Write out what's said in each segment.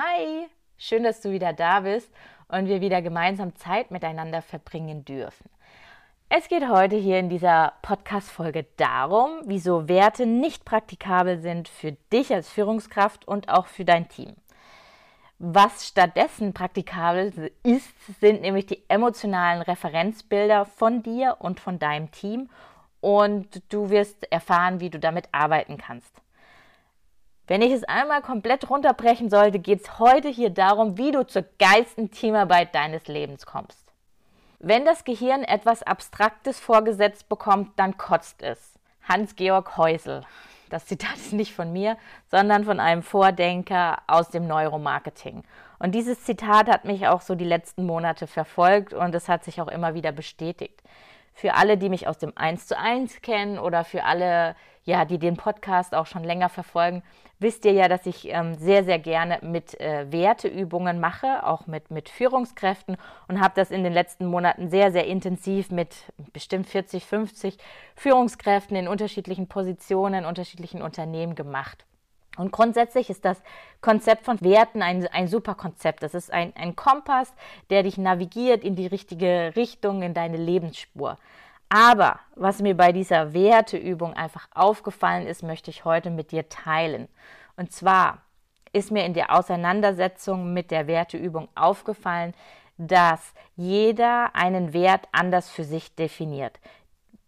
Hi, schön, dass du wieder da bist und wir wieder gemeinsam Zeit miteinander verbringen dürfen. Es geht heute hier in dieser Podcast-Folge darum, wieso Werte nicht praktikabel sind für dich als Führungskraft und auch für dein Team. Was stattdessen praktikabel ist, sind nämlich die emotionalen Referenzbilder von dir und von deinem Team und du wirst erfahren, wie du damit arbeiten kannst. Wenn ich es einmal komplett runterbrechen sollte, geht es heute hier darum, wie du zur geilsten Teamarbeit deines Lebens kommst. Wenn das Gehirn etwas Abstraktes vorgesetzt bekommt, dann kotzt es. Hans-Georg Häusel. Das Zitat ist nicht von mir, sondern von einem Vordenker aus dem Neuromarketing. Und dieses Zitat hat mich auch so die letzten Monate verfolgt und es hat sich auch immer wieder bestätigt. Für alle, die mich aus dem 1 zu 1 kennen oder für alle, ja, die den Podcast auch schon länger verfolgen, wisst ihr ja, dass ich ähm, sehr, sehr gerne mit äh, Werteübungen mache, auch mit, mit Führungskräften und habe das in den letzten Monaten sehr, sehr intensiv mit bestimmt 40, 50 Führungskräften in unterschiedlichen Positionen, in unterschiedlichen Unternehmen gemacht. Und grundsätzlich ist das Konzept von Werten ein, ein super Konzept. Das ist ein, ein Kompass, der dich navigiert in die richtige Richtung, in deine Lebensspur. Aber was mir bei dieser Werteübung einfach aufgefallen ist, möchte ich heute mit dir teilen. Und zwar ist mir in der Auseinandersetzung mit der Werteübung aufgefallen, dass jeder einen Wert anders für sich definiert.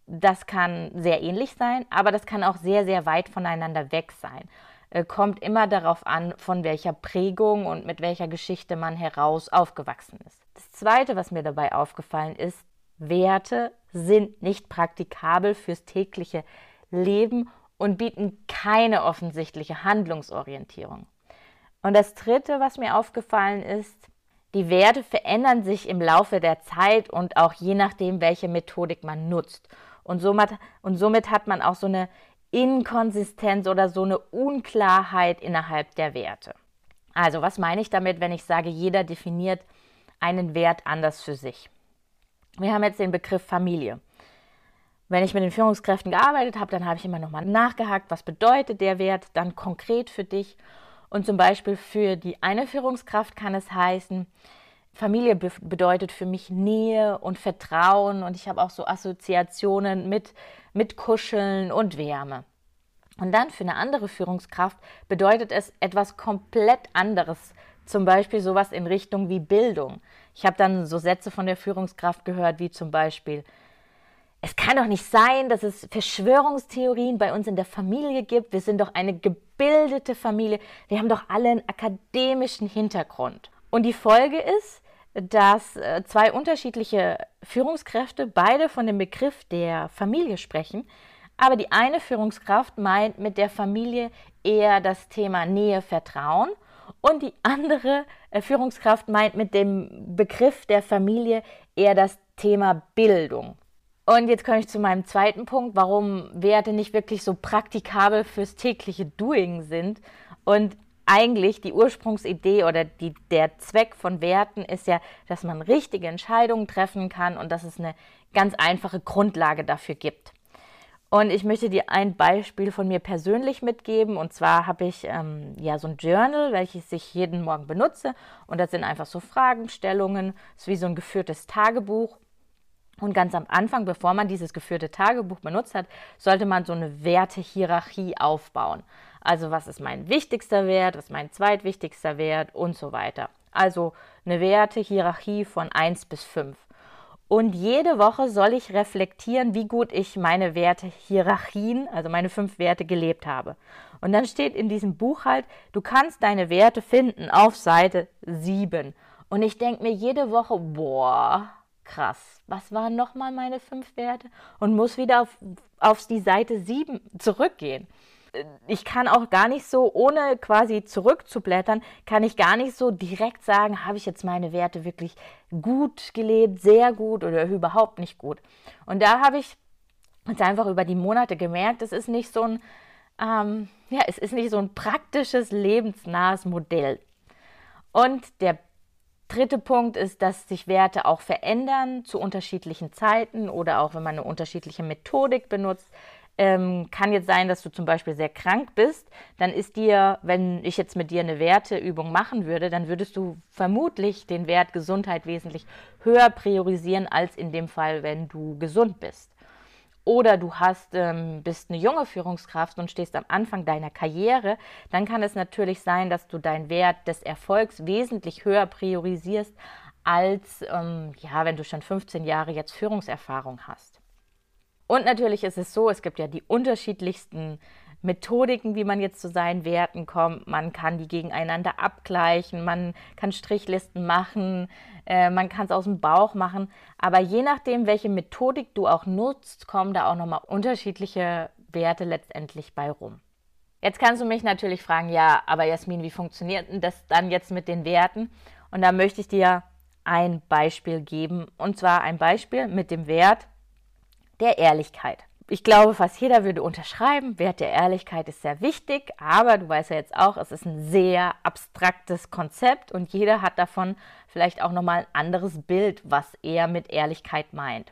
Das kann sehr ähnlich sein, aber das kann auch sehr, sehr weit voneinander weg sein. Äh, kommt immer darauf an, von welcher Prägung und mit welcher Geschichte man heraus aufgewachsen ist. Das Zweite, was mir dabei aufgefallen ist, Werte sind nicht praktikabel fürs tägliche Leben und bieten keine offensichtliche Handlungsorientierung. Und das Dritte, was mir aufgefallen ist, die Werte verändern sich im Laufe der Zeit und auch je nachdem, welche Methodik man nutzt. Und somit, und somit hat man auch so eine Inkonsistenz oder so eine Unklarheit innerhalb der Werte. Also was meine ich damit, wenn ich sage, jeder definiert einen Wert anders für sich? Wir haben jetzt den Begriff Familie. Wenn ich mit den Führungskräften gearbeitet habe, dann habe ich immer nochmal nachgehakt, was bedeutet der Wert dann konkret für dich. Und zum Beispiel für die eine Führungskraft kann es heißen, Familie be bedeutet für mich Nähe und Vertrauen und ich habe auch so Assoziationen mit, mit Kuscheln und Wärme. Und dann für eine andere Führungskraft bedeutet es etwas komplett anderes, zum Beispiel sowas in Richtung wie Bildung. Ich habe dann so Sätze von der Führungskraft gehört, wie zum Beispiel, es kann doch nicht sein, dass es Verschwörungstheorien bei uns in der Familie gibt. Wir sind doch eine gebildete Familie. Wir haben doch alle einen akademischen Hintergrund. Und die Folge ist, dass äh, zwei unterschiedliche Führungskräfte beide von dem Begriff der Familie sprechen, aber die eine Führungskraft meint mit der Familie eher das Thema Nähe, Vertrauen und die andere äh, Führungskraft meint mit dem Begriff der Familie eher das Thema Bildung. Und jetzt komme ich zu meinem zweiten Punkt, warum Werte nicht wirklich so praktikabel fürs tägliche Doing sind. Und eigentlich die Ursprungsidee oder die, der Zweck von Werten ist ja, dass man richtige Entscheidungen treffen kann und dass es eine ganz einfache Grundlage dafür gibt. Und ich möchte dir ein Beispiel von mir persönlich mitgeben. Und zwar habe ich ähm, ja so ein Journal, welches ich jeden Morgen benutze. Und das sind einfach so Fragestellungen. Das ist wie so ein geführtes Tagebuch. Und ganz am Anfang, bevor man dieses geführte Tagebuch benutzt hat, sollte man so eine Wertehierarchie aufbauen. Also was ist mein wichtigster Wert, was ist mein zweitwichtigster Wert und so weiter. Also eine Wertehierarchie von 1 bis 5. Und jede Woche soll ich reflektieren, wie gut ich meine Wertehierarchien, also meine fünf Werte gelebt habe. Und dann steht in diesem Buch halt, du kannst deine Werte finden auf Seite 7. Und ich denke mir jede Woche, boah, krass, was waren nochmal meine fünf Werte? Und muss wieder auf, auf die Seite 7 zurückgehen. Ich kann auch gar nicht so, ohne quasi zurückzublättern, kann ich gar nicht so direkt sagen, habe ich jetzt meine Werte wirklich gut gelebt, sehr gut oder überhaupt nicht gut. Und da habe ich jetzt einfach über die Monate gemerkt, es ist nicht so ein, ähm, ja, es ist nicht so ein praktisches, lebensnahes Modell. Und der dritte Punkt ist, dass sich Werte auch verändern zu unterschiedlichen Zeiten oder auch wenn man eine unterschiedliche Methodik benutzt. Ähm, kann jetzt sein, dass du zum Beispiel sehr krank bist, dann ist dir, wenn ich jetzt mit dir eine Werteübung machen würde, dann würdest du vermutlich den Wert Gesundheit wesentlich höher priorisieren als in dem Fall, wenn du gesund bist oder du hast, ähm, bist eine junge Führungskraft und stehst am Anfang deiner Karriere, dann kann es natürlich sein, dass du deinen Wert des Erfolgs wesentlich höher priorisierst, als ähm, ja, wenn du schon 15 Jahre jetzt Führungserfahrung hast. Und natürlich ist es so, es gibt ja die unterschiedlichsten Methodiken, wie man jetzt zu seinen Werten kommt. Man kann die gegeneinander abgleichen, man kann Strichlisten machen, äh, man kann es aus dem Bauch machen. Aber je nachdem, welche Methodik du auch nutzt, kommen da auch nochmal unterschiedliche Werte letztendlich bei rum. Jetzt kannst du mich natürlich fragen, ja, aber Jasmin, wie funktioniert denn das dann jetzt mit den Werten? Und da möchte ich dir ein Beispiel geben. Und zwar ein Beispiel mit dem Wert der Ehrlichkeit ich glaube, fast jeder würde unterschreiben, Wert der Ehrlichkeit ist sehr wichtig, aber du weißt ja jetzt auch, es ist ein sehr abstraktes Konzept und jeder hat davon vielleicht auch nochmal ein anderes Bild, was er mit Ehrlichkeit meint.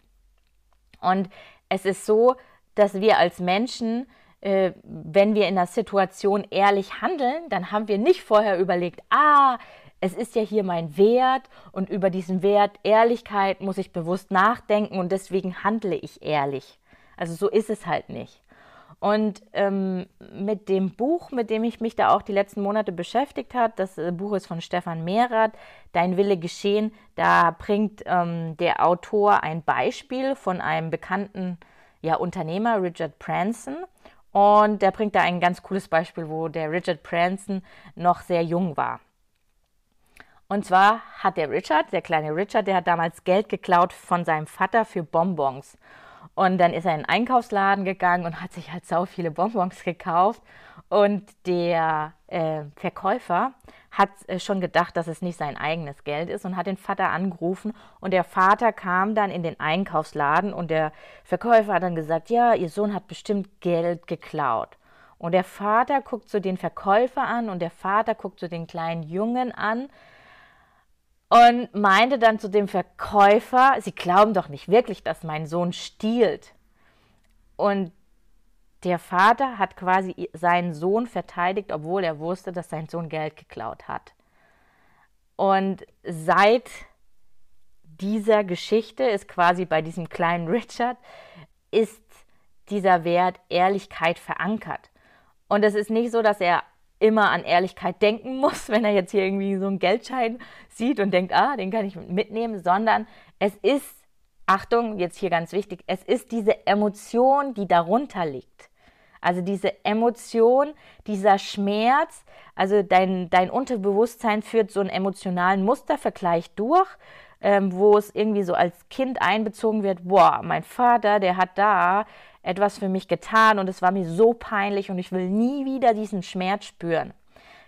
Und es ist so, dass wir als Menschen, äh, wenn wir in einer Situation ehrlich handeln, dann haben wir nicht vorher überlegt, ah, es ist ja hier mein Wert und über diesen Wert Ehrlichkeit muss ich bewusst nachdenken und deswegen handle ich ehrlich also so ist es halt nicht. Und ähm, mit dem Buch, mit dem ich mich da auch die letzten Monate beschäftigt habe, das äh, Buch ist von Stefan Mehrath, Dein Wille geschehen, da bringt ähm, der Autor ein Beispiel von einem bekannten ja, Unternehmer, Richard Branson. Und der bringt da ein ganz cooles Beispiel, wo der Richard Branson noch sehr jung war. Und zwar hat der Richard, der kleine Richard, der hat damals Geld geklaut von seinem Vater für Bonbons. Und dann ist er in den Einkaufsladen gegangen und hat sich halt sau viele Bonbons gekauft. Und der äh, Verkäufer hat äh, schon gedacht, dass es nicht sein eigenes Geld ist und hat den Vater angerufen. Und der Vater kam dann in den Einkaufsladen und der Verkäufer hat dann gesagt, ja, ihr Sohn hat bestimmt Geld geklaut. Und der Vater guckt so den Verkäufer an und der Vater guckt so den kleinen Jungen an und meinte dann zu dem Verkäufer, Sie glauben doch nicht wirklich, dass mein Sohn stiehlt. Und der Vater hat quasi seinen Sohn verteidigt, obwohl er wusste, dass sein Sohn Geld geklaut hat. Und seit dieser Geschichte ist quasi bei diesem kleinen Richard, ist dieser Wert Ehrlichkeit verankert. Und es ist nicht so, dass er immer an Ehrlichkeit denken muss, wenn er jetzt hier irgendwie so einen Geldschein sieht und denkt, ah, den kann ich mitnehmen, sondern es ist, Achtung, jetzt hier ganz wichtig, es ist diese Emotion, die darunter liegt. Also diese Emotion, dieser Schmerz, also dein, dein Unterbewusstsein führt so einen emotionalen Mustervergleich durch, ähm, wo es irgendwie so als Kind einbezogen wird, boah, mein Vater, der hat da etwas für mich getan und es war mir so peinlich und ich will nie wieder diesen Schmerz spüren.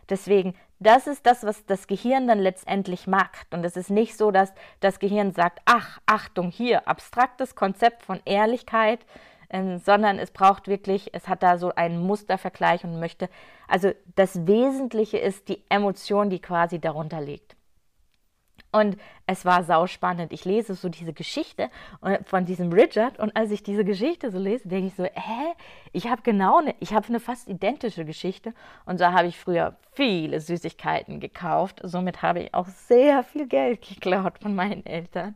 Deswegen, das ist das, was das Gehirn dann letztendlich macht. Und es ist nicht so, dass das Gehirn sagt, ach, Achtung, hier, abstraktes Konzept von Ehrlichkeit, ähm, sondern es braucht wirklich, es hat da so einen Mustervergleich und möchte, also das Wesentliche ist die Emotion, die quasi darunter liegt. Und es war sauspannend. Ich lese so diese Geschichte von diesem Richard und als ich diese Geschichte so lese, denke ich so, hä? Ich habe genau eine, ich habe eine fast identische Geschichte und so habe ich früher viele Süßigkeiten gekauft. Somit habe ich auch sehr viel Geld geklaut von meinen Eltern.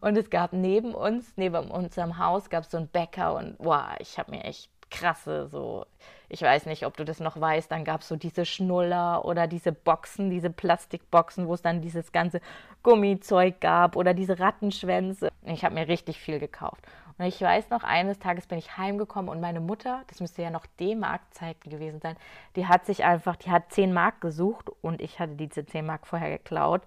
Und es gab neben uns, neben unserem Haus, gab es so einen Bäcker und wow, ich habe mir echt krasse so ich weiß nicht, ob du das noch weißt, dann gab es so diese Schnuller oder diese Boxen, diese Plastikboxen, wo es dann dieses ganze Gummizeug gab oder diese Rattenschwänze. Ich habe mir richtig viel gekauft. Und ich weiß noch, eines Tages bin ich heimgekommen und meine Mutter, das müsste ja noch D-Mark-Zeiten gewesen sein, die hat sich einfach, die hat 10 Mark gesucht und ich hatte diese 10 Mark vorher geklaut.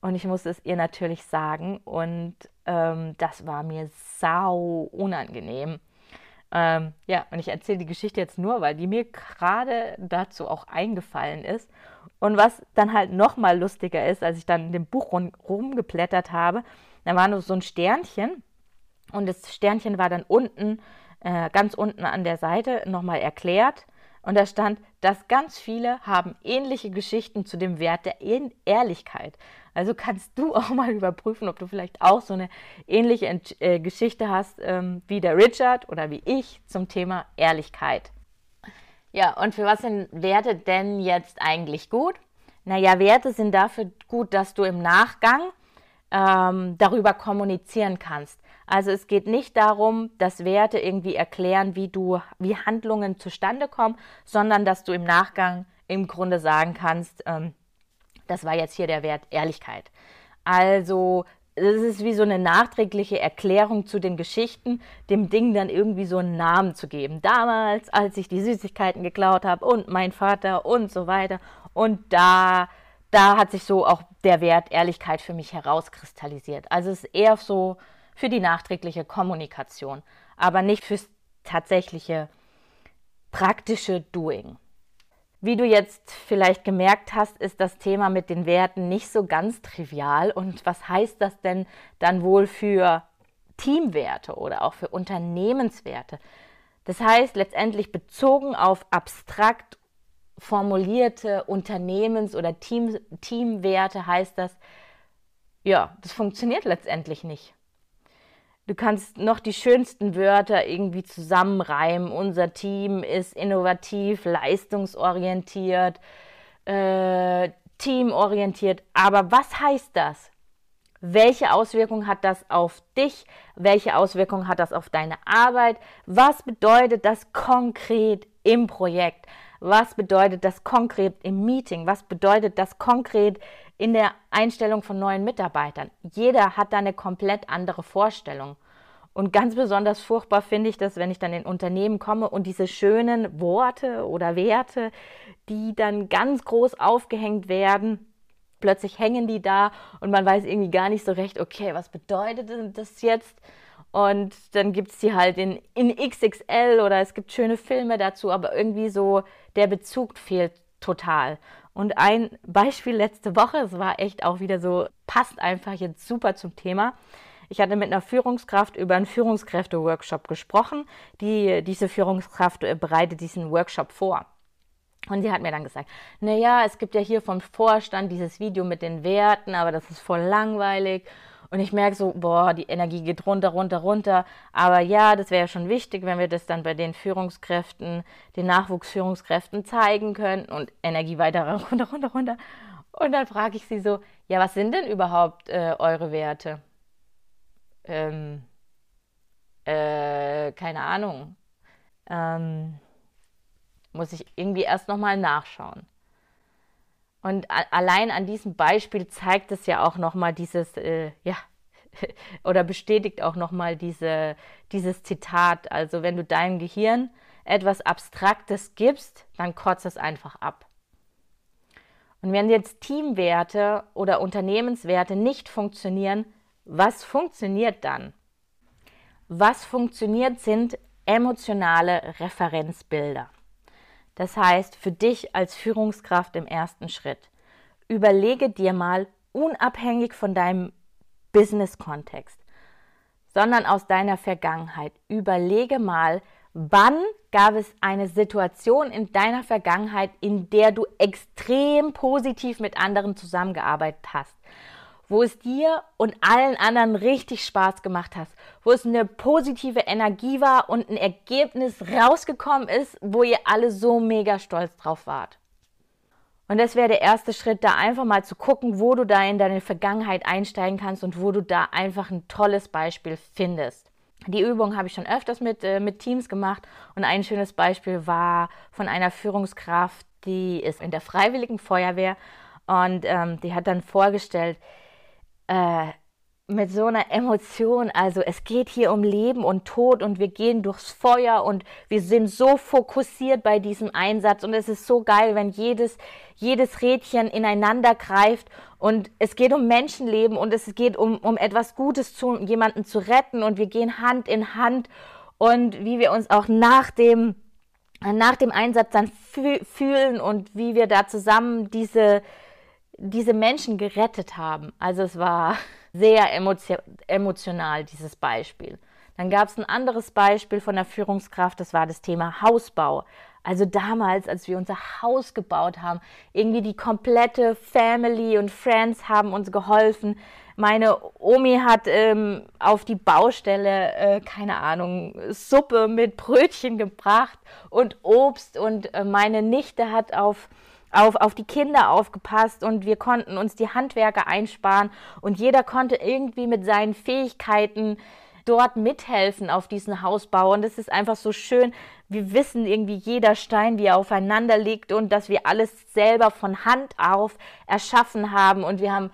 Und ich musste es ihr natürlich sagen und ähm, das war mir sau unangenehm Ähm, ja, und ich erzähle die Geschichte jetzt nur, weil die mir gerade dazu auch eingefallen ist. Und was dann halt nochmal lustiger ist, als ich dann in dem Buch rum, rumgeblättert habe, da war nur so ein Sternchen und das Sternchen war dann unten, äh, ganz unten an der Seite nochmal erklärt. Und da stand, dass ganz viele haben ähnliche Geschichten zu dem Wert der Ehrlichkeit. Also kannst du auch mal überprüfen, ob du vielleicht auch so eine ähnliche äh, Geschichte hast ähm, wie der Richard oder wie ich zum Thema Ehrlichkeit. Ja, und für was sind Werte denn jetzt eigentlich gut? Naja, Werte sind dafür gut, dass du im Nachgang ähm, darüber kommunizieren kannst. Also es geht nicht darum, dass Werte irgendwie erklären, wie du, wie Handlungen zustande kommen, sondern dass du im Nachgang im Grunde sagen kannst, ähm, das war jetzt hier der Wert Ehrlichkeit. Also es ist wie so eine nachträgliche Erklärung zu den Geschichten, dem Ding dann irgendwie so einen Namen zu geben. Damals, als ich die Süßigkeiten geklaut habe und mein Vater und so weiter. Und da, da hat sich so auch der Wert Ehrlichkeit für mich herauskristallisiert. Also es ist eher so für die nachträgliche Kommunikation, aber nicht fürs tatsächliche praktische Doing. Wie du jetzt vielleicht gemerkt hast, ist das Thema mit den Werten nicht so ganz trivial. Und was heißt das denn dann wohl für Teamwerte oder auch für Unternehmenswerte? Das heißt letztendlich bezogen auf abstrakt formulierte Unternehmens- oder Team, Teamwerte heißt das, ja, das funktioniert letztendlich nicht. Du kannst noch die schönsten Wörter irgendwie zusammenreimen. Unser Team ist innovativ, leistungsorientiert, äh, teamorientiert. Aber was heißt das? Welche Auswirkung hat das auf dich? Welche Auswirkung hat das auf deine Arbeit? Was bedeutet das konkret im Projekt? Was bedeutet das konkret im Meeting? Was bedeutet das konkret in der Einstellung von neuen Mitarbeitern? Jeder hat da eine komplett andere Vorstellung. Und ganz besonders furchtbar finde ich das, wenn ich dann in Unternehmen komme und diese schönen Worte oder Werte, die dann ganz groß aufgehängt werden, plötzlich hängen die da und man weiß irgendwie gar nicht so recht, okay, was bedeutet das jetzt? Und dann gibt es die halt in, in XXL oder es gibt schöne Filme dazu, aber irgendwie so der Bezug fehlt total. Und ein Beispiel letzte Woche, es war echt auch wieder so, passt einfach jetzt super zum Thema. Ich hatte mit einer Führungskraft über einen Führungskräfte-Workshop gesprochen. Die, diese Führungskraft äh, bereitet diesen Workshop vor. Und sie hat mir dann gesagt, naja, es gibt ja hier vom Vorstand dieses Video mit den Werten, aber das ist voll langweilig. Und ich merke so, boah, die Energie geht runter, runter, runter. Aber ja, das wäre schon wichtig, wenn wir das dann bei den Führungskräften, den Nachwuchsführungskräften zeigen könnten und Energie weiter runter, runter, runter. Und dann frage ich sie so, ja, was sind denn überhaupt äh, eure Werte? Ähm, äh, keine Ahnung. Ähm, muss ich irgendwie erst nochmal nachschauen. Und allein an diesem Beispiel zeigt es ja auch nochmal dieses, äh, ja, oder bestätigt auch nochmal diese, dieses Zitat. Also wenn du deinem Gehirn etwas Abstraktes gibst, dann kotzt es einfach ab. Und wenn jetzt Teamwerte oder Unternehmenswerte nicht funktionieren, was funktioniert dann? Was funktioniert sind emotionale Referenzbilder. Das heißt, für dich als Führungskraft im ersten Schritt, überlege dir mal unabhängig von deinem Business-Kontext, sondern aus deiner Vergangenheit, überlege mal, wann gab es eine Situation in deiner Vergangenheit, in der du extrem positiv mit anderen zusammengearbeitet hast wo es dir und allen anderen richtig Spaß gemacht hat, wo es eine positive Energie war und ein Ergebnis rausgekommen ist, wo ihr alle so mega stolz drauf wart. Und das wäre der erste Schritt, da einfach mal zu gucken, wo du da in deine Vergangenheit einsteigen kannst und wo du da einfach ein tolles Beispiel findest. Die Übung habe ich schon öfters mit, äh, mit Teams gemacht und ein schönes Beispiel war von einer Führungskraft, die ist in der Freiwilligen Feuerwehr und ähm, die hat dann vorgestellt, äh, mit so einer Emotion. Also es geht hier um Leben und Tod und wir gehen durchs Feuer und wir sind so fokussiert bei diesem Einsatz. Und es ist so geil, wenn jedes, jedes Rädchen ineinander greift. Und es geht um Menschenleben und es geht um, um etwas Gutes zu jemanden zu retten. Und wir gehen Hand in Hand. Und wie wir uns auch nach dem, nach dem Einsatz dann fühlen und wie wir da zusammen diese, diese Menschen gerettet haben. Also es war sehr emotional, dieses Beispiel. Dann gab es ein anderes Beispiel von der Führungskraft, das war das Thema Hausbau. Also damals, als wir unser Haus gebaut haben, irgendwie die komplette Family und Friends haben uns geholfen. Meine Omi hat ähm, auf die Baustelle, äh, keine Ahnung, Suppe mit Brötchen gebracht und Obst und äh, meine Nichte hat auf auf, auf die Kinder aufgepasst und wir konnten uns die Handwerker einsparen und jeder konnte irgendwie mit seinen Fähigkeiten dort mithelfen auf diesen Hausbau. Und es ist einfach so schön. Wir wissen irgendwie jeder Stein, wie er aufeinander liegt und dass wir alles selber von Hand auf erschaffen haben. Und wir haben,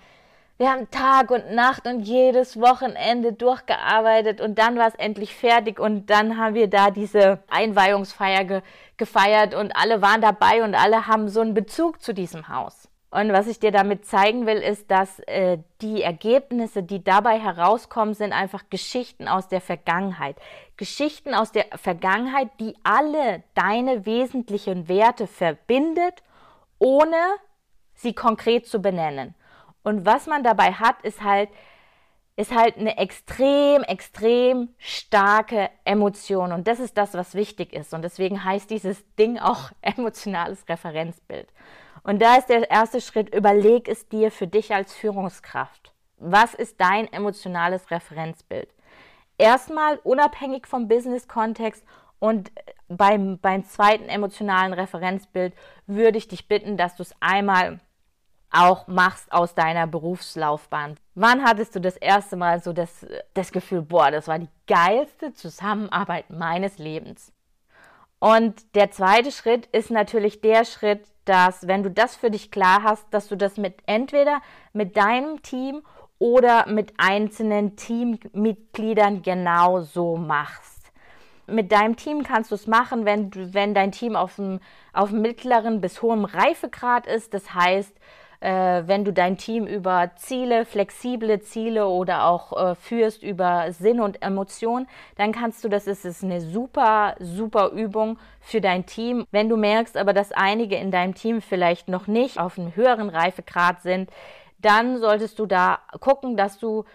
wir haben Tag und Nacht und jedes Wochenende durchgearbeitet und dann war es endlich fertig und dann haben wir da diese Einweihungsfeier ge gefeiert und alle waren dabei und alle haben so einen Bezug zu diesem Haus. Und was ich dir damit zeigen will, ist, dass äh, die Ergebnisse, die dabei herauskommen, sind einfach Geschichten aus der Vergangenheit. Geschichten aus der Vergangenheit, die alle deine wesentlichen Werte verbindet, ohne sie konkret zu benennen. Und was man dabei hat, ist halt, ist halt eine extrem, extrem starke Emotion. Und das ist das, was wichtig ist. Und deswegen heißt dieses Ding auch emotionales Referenzbild. Und da ist der erste Schritt, überleg es dir für dich als Führungskraft. Was ist dein emotionales Referenzbild? Erstmal unabhängig vom Business-Kontext und beim, beim zweiten emotionalen Referenzbild würde ich dich bitten, dass du es einmal auch machst aus deiner Berufslaufbahn. Wann hattest du das erste Mal so das, das Gefühl, boah, das war die geilste Zusammenarbeit meines Lebens? Und der zweite Schritt ist natürlich der Schritt, dass wenn du das für dich klar hast, dass du das mit entweder mit deinem Team oder mit einzelnen Teammitgliedern genau so machst. Mit deinem Team kannst du es machen, wenn, wenn dein Team auf dem, auf mittleren bis hohem Reifegrad ist. Das heißt, äh, wenn du dein Team über Ziele, flexible Ziele oder auch äh, führst über Sinn und Emotion, dann kannst du, das ist, ist eine super, super Übung für dein Team. Wenn du merkst aber, dass einige in deinem Team vielleicht noch nicht auf einem höheren Reifegrad sind, dann solltest du da gucken, dass du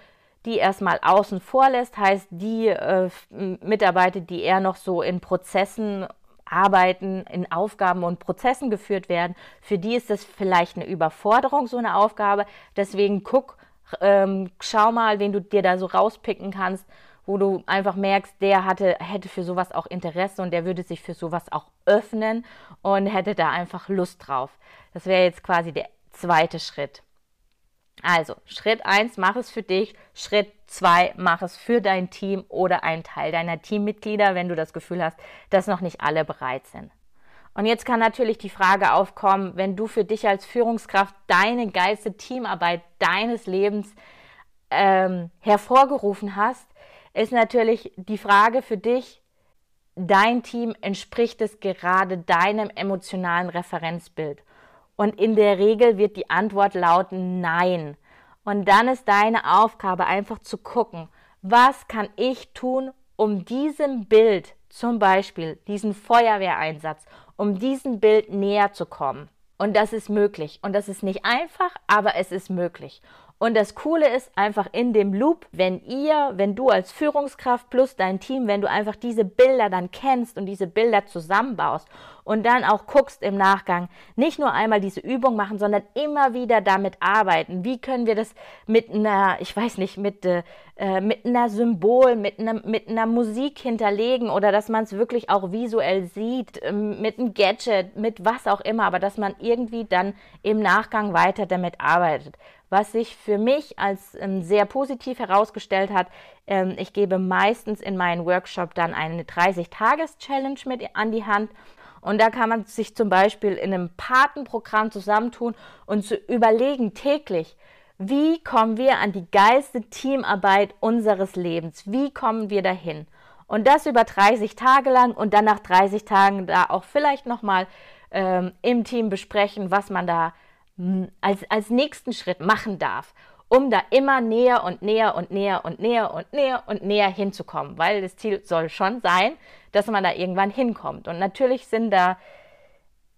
die erstmal außen vor lässt, heißt die äh, Mitarbeiter, die eher noch so in Prozessen Arbeiten in Aufgaben und Prozessen geführt werden. Für die ist das vielleicht eine Überforderung, so eine Aufgabe. Deswegen guck, ähm, schau mal, wen du dir da so rauspicken kannst, wo du einfach merkst, der hatte, hätte für sowas auch Interesse und der würde sich für sowas auch öffnen und hätte da einfach Lust drauf. Das wäre jetzt quasi der zweite Schritt. Also, Schritt 1, mach es für dich. Schritt 2, mach es für dein Team oder einen Teil deiner Teammitglieder, wenn du das Gefühl hast, dass noch nicht alle bereit sind. Und jetzt kann natürlich die Frage aufkommen, wenn du für dich als Führungskraft deine geilste Teamarbeit deines Lebens ähm, hervorgerufen hast, ist natürlich die Frage für dich, dein Team entspricht es gerade deinem emotionalen Referenzbild? Und in der Regel wird die Antwort lauten Nein. Und dann ist deine Aufgabe einfach zu gucken, was kann ich tun, um diesem Bild, zum Beispiel diesen Feuerwehreinsatz, um diesem Bild näher zu kommen. Und das ist möglich. Und das ist nicht einfach, aber es ist möglich. Und das Coole ist einfach in dem Loop, wenn ihr, wenn du als Führungskraft plus dein Team, wenn du einfach diese Bilder dann kennst und diese Bilder zusammenbaust und dann auch guckst im Nachgang, nicht nur einmal diese Übung machen, sondern immer wieder damit arbeiten. Wie können wir das mit einer, ich weiß nicht, mit, äh, mit einer Symbol, mit einer, mit einer Musik hinterlegen oder dass man es wirklich auch visuell sieht, äh, mit einem Gadget, mit was auch immer, aber dass man irgendwie dann im Nachgang weiter damit arbeitet was sich für mich als ähm, sehr positiv herausgestellt hat. Ähm, ich gebe meistens in meinen Workshop dann eine 30-Tages-Challenge mit an die Hand. Und da kann man sich zum Beispiel in einem Patenprogramm zusammentun und zu überlegen täglich, wie kommen wir an die geilste Teamarbeit unseres Lebens? Wie kommen wir dahin? Und das über 30 Tage lang und dann nach 30 Tagen da auch vielleicht nochmal ähm, im Team besprechen, was man da als, als nächsten Schritt machen darf, um da immer näher und näher und näher und näher und näher und näher hinzukommen, weil das Ziel soll schon sein, dass man da irgendwann hinkommt. Und natürlich sind da,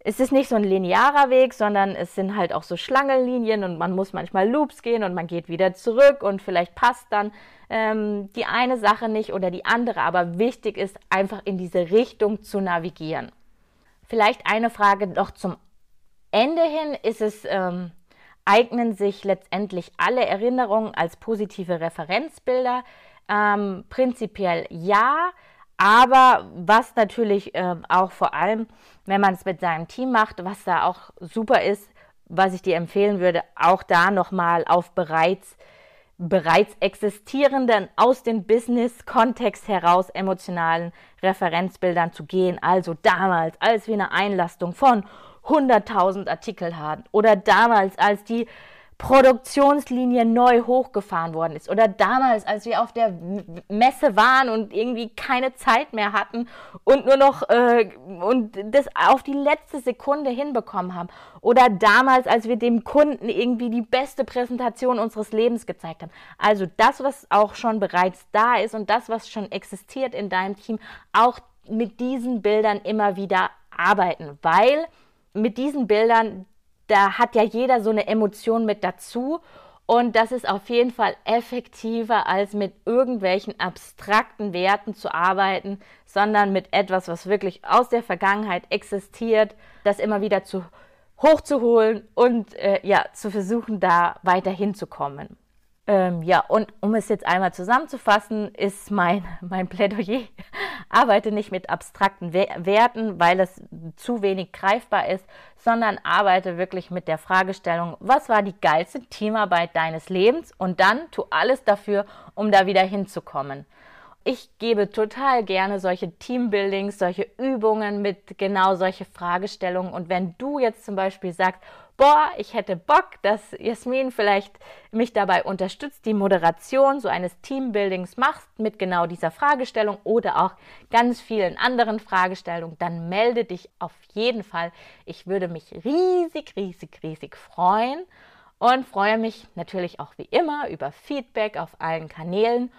es ist nicht so ein linearer Weg, sondern es sind halt auch so Schlangenlinien und man muss manchmal Loops gehen und man geht wieder zurück und vielleicht passt dann ähm, die eine Sache nicht oder die andere, aber wichtig ist einfach in diese Richtung zu navigieren. Vielleicht eine Frage noch zum Ende hin, ist es, ähm, eignen sich letztendlich alle Erinnerungen als positive Referenzbilder? Ähm, prinzipiell ja, aber was natürlich äh, auch vor allem, wenn man es mit seinem Team macht, was da auch super ist, was ich dir empfehlen würde, auch da nochmal auf bereits bereits existierenden aus dem Business-Kontext heraus emotionalen Referenzbildern zu gehen. Also damals, als wir eine Einlastung von 100.000 Artikel hatten oder damals, als die Produktionslinie neu hochgefahren worden ist. Oder damals, als wir auf der Messe waren und irgendwie keine Zeit mehr hatten und nur noch äh, und das auf die letzte Sekunde hinbekommen haben. Oder damals, als wir dem Kunden irgendwie die beste Präsentation unseres Lebens gezeigt haben. Also das, was auch schon bereits da ist und das, was schon existiert in deinem Team, auch mit diesen Bildern immer wieder arbeiten, weil mit diesen Bildern, da hat ja jeder so eine Emotion mit dazu. Und das ist auf jeden Fall effektiver, als mit irgendwelchen abstrakten Werten zu arbeiten, sondern mit etwas, was wirklich aus der Vergangenheit existiert, das immer wieder zu hochzuholen und äh, ja, zu versuchen, da weiter hinzukommen. Ähm, ja, und um es jetzt einmal zusammenzufassen, ist mein, mein Plädoyer, arbeite nicht mit abstrakten Werten, weil es zu wenig greifbar ist, sondern arbeite wirklich mit der Fragestellung, was war die geilste Teamarbeit deines Lebens und dann tu alles dafür, um da wieder hinzukommen. Ich gebe total gerne solche Teambuildings, solche Übungen mit genau solche Fragestellungen. Und wenn du jetzt zum Beispiel sagst, boah, ich hätte Bock, dass Jasmin vielleicht mich dabei unterstützt, die Moderation so eines Teambuildings machst mit genau dieser Fragestellung oder auch ganz vielen anderen Fragestellungen, dann melde dich auf jeden Fall. Ich würde mich riesig, riesig, riesig freuen und freue mich natürlich auch wie immer über Feedback auf allen Kanälen.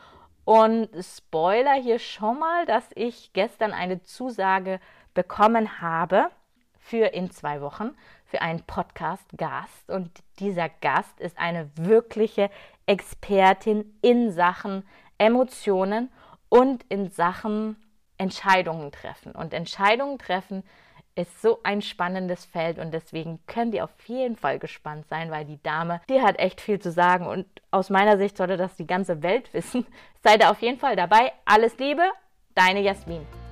Und Spoiler hier schon mal, dass ich gestern eine Zusage bekommen habe für in zwei Wochen für einen Podcast-Gast. Und dieser Gast ist eine wirkliche Expertin in Sachen Emotionen und in Sachen Entscheidungen treffen. Und Entscheidungen treffen ist so ein spannendes Feld und deswegen könnt ihr auf jeden Fall gespannt sein, weil die Dame, die hat echt viel zu sagen und aus meiner Sicht sollte das die ganze Welt wissen. Seid ihr auf jeden Fall dabei. Alles Liebe, deine Jasmin.